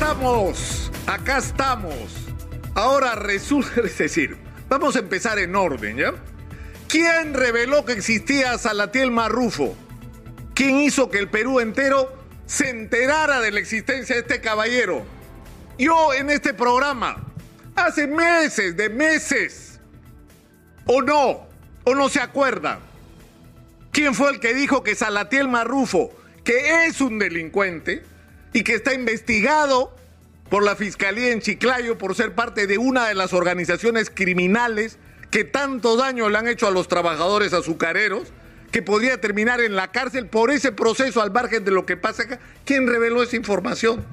estamos, acá estamos. Ahora resulta, es decir, vamos a empezar en orden, ¿ya? ¿Quién reveló que existía Salatiel Marrufo? ¿Quién hizo que el Perú entero se enterara de la existencia de este caballero? Yo en este programa, hace meses, de meses, o no, o no se acuerdan. ¿Quién fue el que dijo que Salatiel Marrufo, que es un delincuente y que está investigado por la Fiscalía en Chiclayo por ser parte de una de las organizaciones criminales que tanto daño le han hecho a los trabajadores azucareros, que podría terminar en la cárcel por ese proceso al margen de lo que pasa acá. ¿Quién reveló esa información?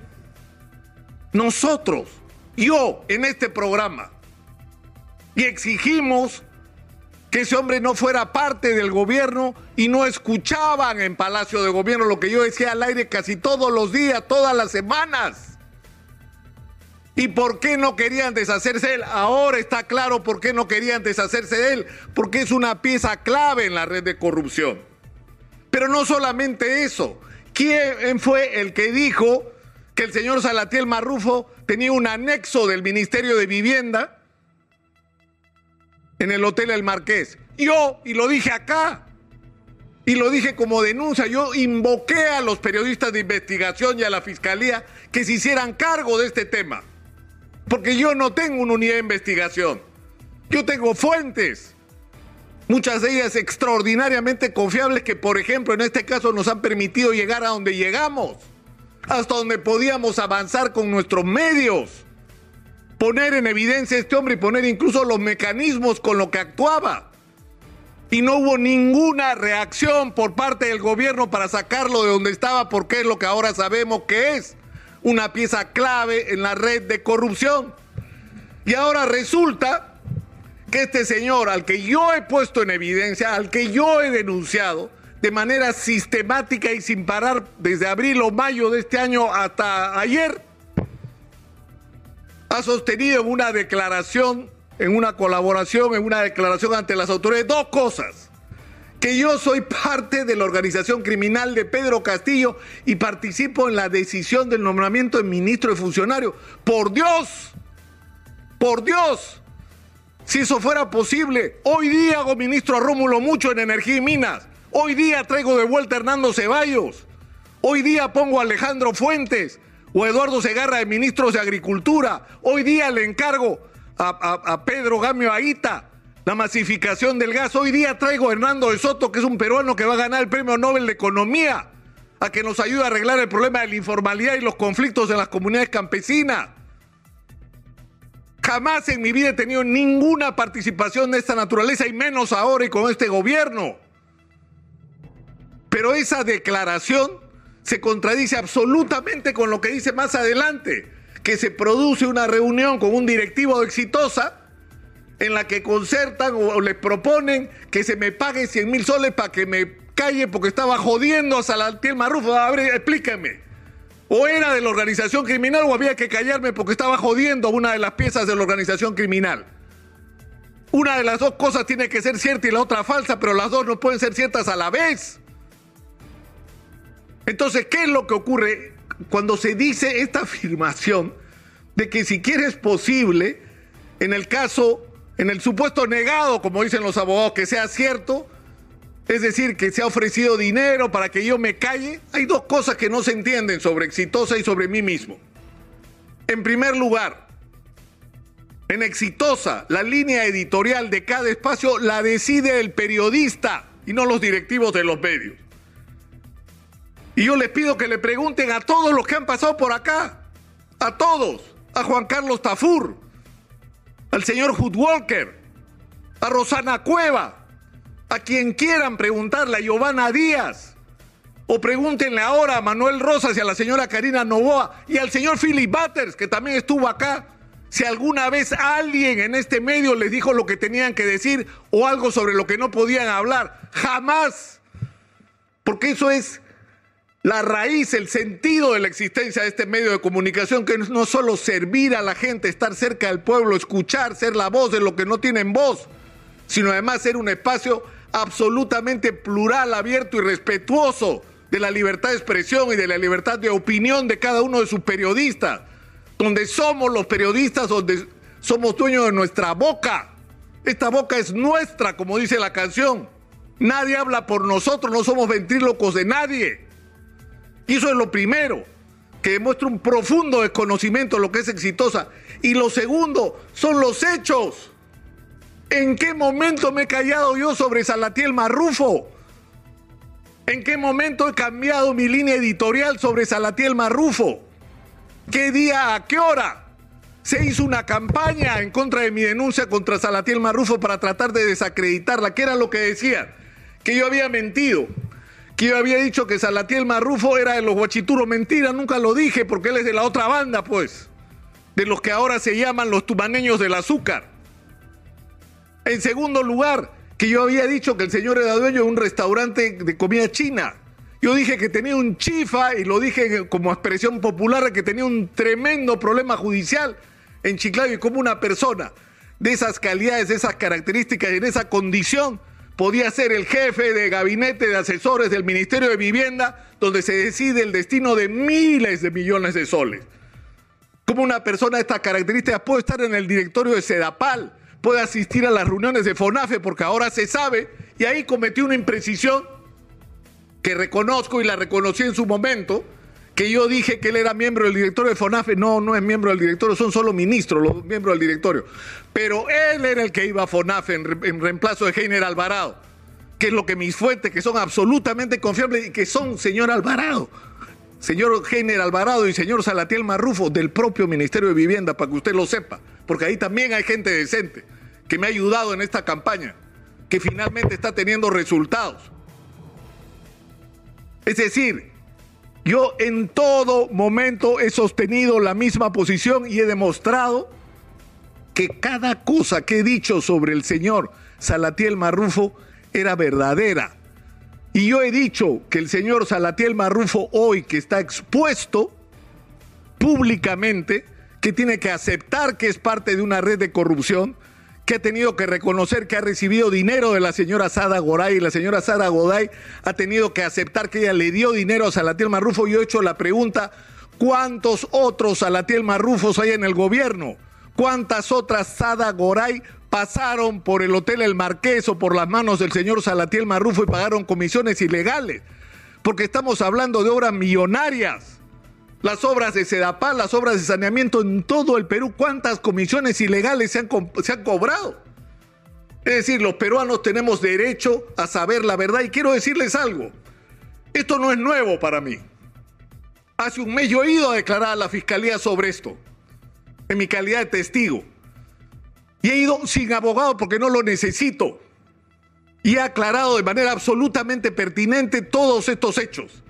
Nosotros, yo en este programa. Y exigimos que ese hombre no fuera parte del gobierno y no escuchaban en Palacio de Gobierno lo que yo decía al aire casi todos los días, todas las semanas. ¿Y por qué no querían deshacerse de él? Ahora está claro por qué no querían deshacerse de él, porque es una pieza clave en la red de corrupción. Pero no solamente eso, ¿quién fue el que dijo que el señor Salatiel Marrufo tenía un anexo del Ministerio de Vivienda en el Hotel El Marqués. Yo, y lo dije acá, y lo dije como denuncia, yo invoqué a los periodistas de investigación y a la fiscalía que se hicieran cargo de este tema. Porque yo no tengo una unidad de investigación. Yo tengo fuentes, muchas de ellas extraordinariamente confiables que, por ejemplo, en este caso nos han permitido llegar a donde llegamos, hasta donde podíamos avanzar con nuestros medios poner en evidencia a este hombre y poner incluso los mecanismos con lo que actuaba. Y no hubo ninguna reacción por parte del gobierno para sacarlo de donde estaba, porque es lo que ahora sabemos que es una pieza clave en la red de corrupción. Y ahora resulta que este señor, al que yo he puesto en evidencia, al que yo he denunciado de manera sistemática y sin parar desde abril o mayo de este año hasta ayer, ha sostenido en una declaración, en una colaboración, en una declaración ante las autoridades, dos cosas. Que yo soy parte de la organización criminal de Pedro Castillo y participo en la decisión del nombramiento de ministro de funcionario. Por Dios, por Dios, si eso fuera posible, hoy día hago ministro a Rómulo Mucho en Energía y Minas. Hoy día traigo de vuelta a Hernando Ceballos. Hoy día pongo a Alejandro Fuentes o Eduardo Segarra de ministros de Agricultura. Hoy día le encargo a, Pedro Gamio Aita la masificación del gas. Hoy día traigo a Hernando de Soto, que es un peruano que va a ganar el Premio Nobel de Economía, a que nos ayude a arreglar el problema de la informalidad y los conflictos en las comunidades campesinas. Jamás en mi vida he tenido ninguna participación de esta naturaleza y menos ahora y con este gobierno. Pero esa declaración se contradice absolutamente con lo que dice más adelante, que se produce una reunión con un directivo exitosa en la que concertan o le proponen que se me pague 100 mil soles para que me calle porque estaba jodiendo a Salatiel Marrufo. A ver, explíqueme. O era de la organización criminal o había que callarme porque estaba jodiendo a una de las piezas de la organización criminal. Una de las dos cosas tiene que ser cierta y la otra falsa, pero las dos no pueden ser ciertas a la vez. Entonces, ¿qué es lo que ocurre cuando se dice esta afirmación de que siquiera es posible, en el caso, en el supuesto negado, como dicen los abogados, que sea cierto, es decir, que se ha ofrecido dinero para que yo me calle, hay dos cosas que no se entienden sobre Exitosa y sobre mí mismo. En primer lugar, en Exitosa, la línea editorial de cada espacio la decide el periodista y no los directivos de los medios. Y yo les pido que le pregunten a todos los que han pasado por acá, a todos, a Juan Carlos Tafur, al señor Hood Walker, a Rosana Cueva, a quien quieran preguntarle, a Giovanna Díaz, o pregúntenle ahora a Manuel Rosas y a la señora Karina Novoa y al señor Philip Butters, que también estuvo acá, si alguna vez alguien en este medio les dijo lo que tenían que decir o algo sobre lo que no podían hablar. Jamás. Porque eso es la raíz, el sentido de la existencia de este medio de comunicación, que no solo servir a la gente, estar cerca del pueblo, escuchar, ser la voz de lo que no tienen voz, sino además ser un espacio absolutamente plural, abierto y respetuoso de la libertad de expresión y de la libertad de opinión de cada uno de sus periodistas, donde somos los periodistas, donde somos dueños de nuestra boca. Esta boca es nuestra, como dice la canción. Nadie habla por nosotros, no somos ventrílocos de nadie. Y eso es lo primero, que demuestra un profundo desconocimiento de lo que es exitosa. Y lo segundo son los hechos. ¿En qué momento me he callado yo sobre Salatiel Marrufo? ¿En qué momento he cambiado mi línea editorial sobre Salatiel Marrufo? ¿Qué día, a qué hora? Se hizo una campaña en contra de mi denuncia contra Salatiel Marrufo para tratar de desacreditarla. ¿Qué era lo que decía? Que yo había mentido. Que yo había dicho que Salatiel Marrufo era de los guachituros. Mentira, nunca lo dije porque él es de la otra banda, pues. De los que ahora se llaman los tumaneños del azúcar. En segundo lugar, que yo había dicho que el señor era dueño de un restaurante de comida china. Yo dije que tenía un chifa y lo dije como expresión popular que tenía un tremendo problema judicial en Chiclayo y como una persona de esas calidades, de esas características y en esa condición podía ser el jefe de gabinete de asesores del Ministerio de Vivienda donde se decide el destino de miles de millones de soles. Como una persona de estas características puede estar en el directorio de Sedapal, puede asistir a las reuniones de FONAFE porque ahora se sabe y ahí cometió una imprecisión que reconozco y la reconocí en su momento, que yo dije que él era miembro del directorio de FONAFE. No, no es miembro del directorio, son solo ministros los miembros del directorio. Pero él era el que iba a FONAFE en, reemplazo de Heiner Alvarado, que es lo que mis fuentes, que son absolutamente confiables y que son señor Alvarado, señor Heiner Alvarado y señor Salatiel Marrufo del propio Ministerio de Vivienda, para que usted lo sepa, porque ahí también hay gente decente que me ha ayudado en esta campaña, que finalmente está teniendo resultados. Es decir, yo en todo momento he sostenido la misma posición y he demostrado que cada cosa que he dicho sobre el señor Salatiel Marrufo era verdadera. Y yo he dicho que el señor Salatiel Marrufo hoy que está expuesto públicamente, que tiene que aceptar que es parte de una red de corrupción, que ha tenido que reconocer que ha recibido dinero de la señora Sada Goray y la señora Sada Goday ha tenido que aceptar que ella le dio dinero a Salatiel Marrufo. Yo he hecho la pregunta, ¿cuántos otros Salatiel Marrufos hay en el gobierno? ¿Cuántas otras Sada Goray pasaron por el Hotel El Marqués o por las manos del señor Salatiel Marrufo y pagaron comisiones ilegales? Porque estamos hablando de obras millonarias las obras de Sedapal, las obras de saneamiento en todo el Perú, ¿cuántas comisiones ilegales se han, se han cobrado? Es decir, los peruanos tenemos derecho a saber la verdad y quiero decirles algo. Esto no es nuevo para mí. Hace un mes yo he ido a declarar a la fiscalía sobre esto, en mi calidad de testigo. Y he ido sin abogado porque no lo necesito. Y he aclarado de manera absolutamente pertinente todos estos hechos.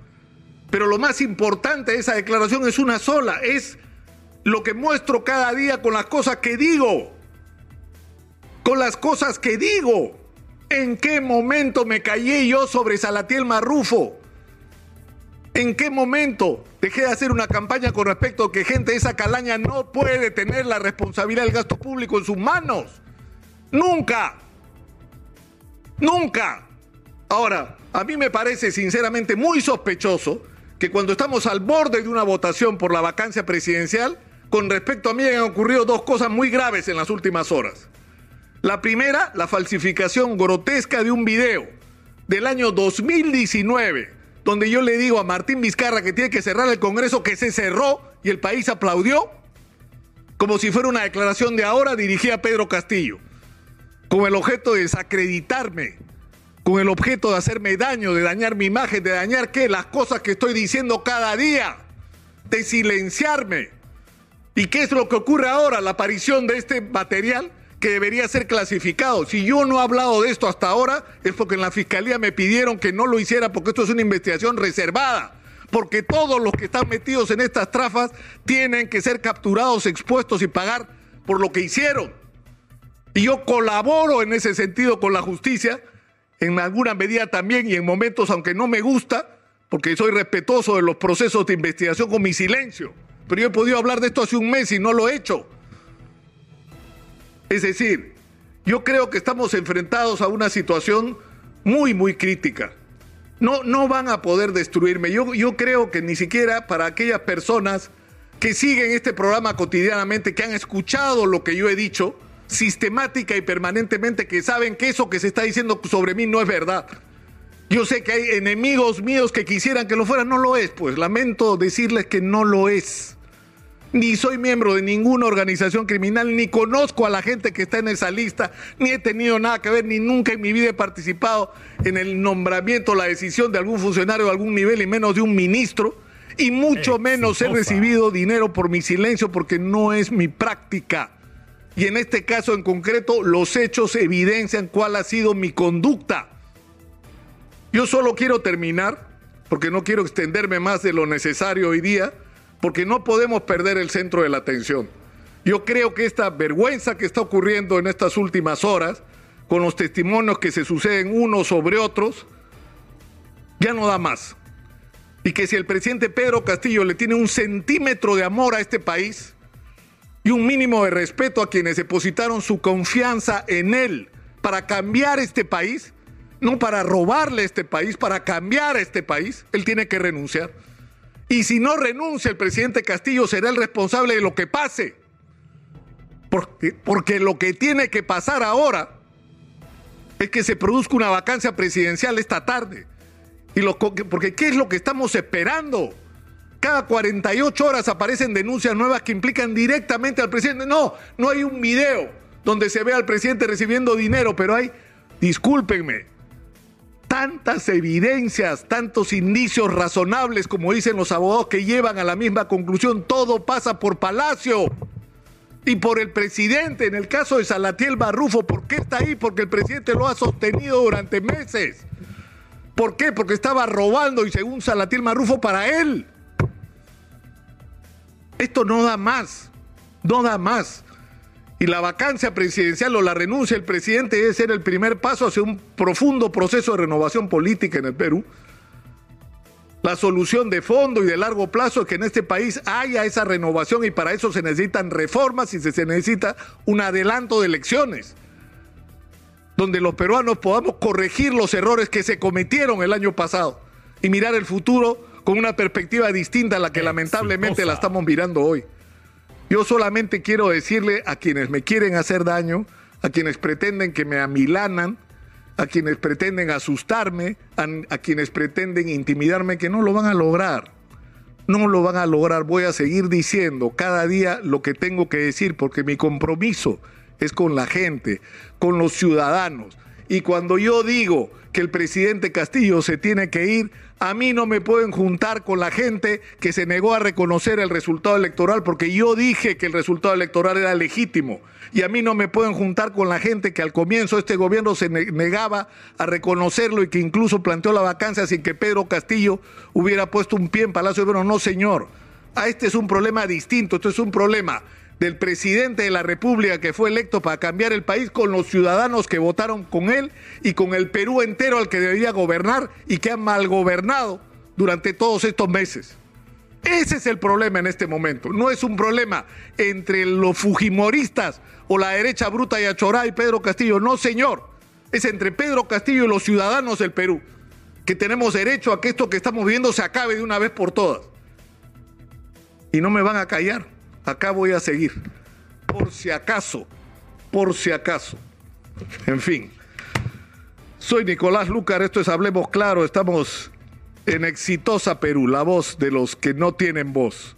Pero lo más importante de esa declaración es una sola, es lo que muestro cada día con las cosas que digo. Con las cosas que digo. ¿En qué momento me callé yo sobre Salatiel Marrufo? ¿En qué momento dejé de hacer una campaña con respecto a que gente de esa calaña no puede tener la responsabilidad del gasto público en sus manos? Nunca. Nunca. Ahora, a mí me parece sinceramente muy sospechoso que cuando estamos al borde de una votación por la vacancia presidencial, con respecto a mí han ocurrido dos cosas muy graves en las últimas horas. La primera, la falsificación grotesca de un video del año 2019, donde yo le digo a Martín Vizcarra que tiene que cerrar el Congreso, que se cerró y el país aplaudió, como si fuera una declaración de ahora dirigida a Pedro Castillo, con el objeto de desacreditarme con el objeto de hacerme daño, de dañar mi imagen, de dañar qué, las cosas que estoy diciendo cada día, de silenciarme. ¿Y qué es lo que ocurre ahora? La aparición de este material que debería ser clasificado. Si yo no he hablado de esto hasta ahora, es porque en la fiscalía me pidieron que no lo hiciera porque esto es una investigación reservada. Porque todos los que están metidos en estas trafas tienen que ser capturados, expuestos y pagar por lo que hicieron. Y yo colaboro en ese sentido con la justicia en alguna medida también y en momentos, aunque no me gusta, porque soy respetuoso de los procesos de investigación con mi silencio. Pero yo he podido hablar de esto hace un mes y no lo he hecho. Es decir, yo creo que estamos enfrentados a una situación muy, muy crítica. No, no van a poder destruirme. Yo, yo creo que ni siquiera para aquellas personas que siguen este programa cotidianamente, que han escuchado lo que yo he dicho sistemática y permanentemente, que saben que eso que se está diciendo sobre mí no es verdad. Yo sé que hay enemigos míos que quisieran que lo fuera, no lo es, pues lamento decirles que no lo es. Ni soy miembro de ninguna organización criminal, ni conozco a la gente que está en esa lista, ni he tenido nada que ver, ni nunca en mi vida he participado en el nombramiento, la decisión de algún funcionario de algún nivel y menos de un ministro, y mucho menos he recibido dinero por mi silencio porque no es mi práctica. Y en este caso en concreto, los hechos evidencian cuál ha sido mi conducta. Yo solo quiero terminar, porque no quiero extenderme más de lo necesario hoy día, porque no podemos perder el centro de la atención. Yo creo que esta vergüenza que está ocurriendo en estas últimas horas, con los testimonios que se suceden unos sobre otros, ya no da más. Y que si el presidente Pedro Castillo le tiene un centímetro de amor a este país y un mínimo de respeto a quienes depositaron su confianza en él para cambiar este país, no para robarle este país, para cambiar este país, él tiene que renunciar. Y si no renuncia el presidente Castillo, será el responsable de lo que pase. Porque, porque lo que tiene que pasar ahora es que se produzca una vacancia presidencial esta tarde. Y lo, porque ¿qué es lo que estamos esperando? Cada 48 horas aparecen denuncias nuevas que implican directamente al presidente. No, no hay un video donde se ve al presidente recibiendo dinero, pero hay, discúlpenme, tantas evidencias, tantos indicios razonables, como dicen los abogados, que llevan a la misma conclusión. Todo pasa por Palacio y por el presidente. En el caso de Salatiel Barrufo, ¿por qué está ahí? Porque el presidente lo ha sostenido durante meses. ¿Por qué? Porque estaba robando y según Salatiel Barrufo para él. Esto no da más, no da más. Y la vacancia presidencial o la renuncia del presidente debe ser el primer paso hacia un profundo proceso de renovación política en el Perú. La solución de fondo y de largo plazo es que en este país haya esa renovación y para eso se necesitan reformas y se necesita un adelanto de elecciones, donde los peruanos podamos corregir los errores que se cometieron el año pasado y mirar el futuro con una perspectiva distinta a la que lamentablemente la estamos mirando hoy. Yo solamente quiero decirle a quienes me quieren hacer daño, a quienes pretenden que me amilanan, a quienes pretenden asustarme, a, quienes pretenden intimidarme, que no lo van a lograr. No lo van a lograr. Voy a seguir diciendo cada día lo que tengo que decir, porque mi compromiso es con la gente, con los ciudadanos. Y cuando yo digo que el presidente Castillo se tiene que ir, a mí no me pueden juntar con la gente que se negó a reconocer el resultado electoral porque yo dije que el resultado electoral era legítimo. Y a mí no me pueden juntar con la gente que al comienzo este gobierno se negaba a reconocerlo y que incluso planteó la vacancia sin que Pedro Castillo hubiera puesto un pie en Palacio de Bueno. No, señor. A este es un problema distinto. Esto es un problema del presidente de la República que fue electo para cambiar el país con los ciudadanos que votaron con él y con el Perú entero al que debería gobernar y que ha mal gobernado durante todos estos meses. Ese es el problema en este momento. No es un problema entre los fujimoristas o la derecha bruta y Achorá y Pedro Castillo. No, señor. Es entre Pedro Castillo y los ciudadanos del Perú. Que tenemos derecho a que esto que estamos viendo se acabe de una vez por todas. Y no me van a callar acá voy a seguir. Por si acaso, por si acaso. En fin. Soy Nicolás Lucar, esto es Hablemos Claro, estamos en Exitosa Perú, la voz de los que no tienen voz.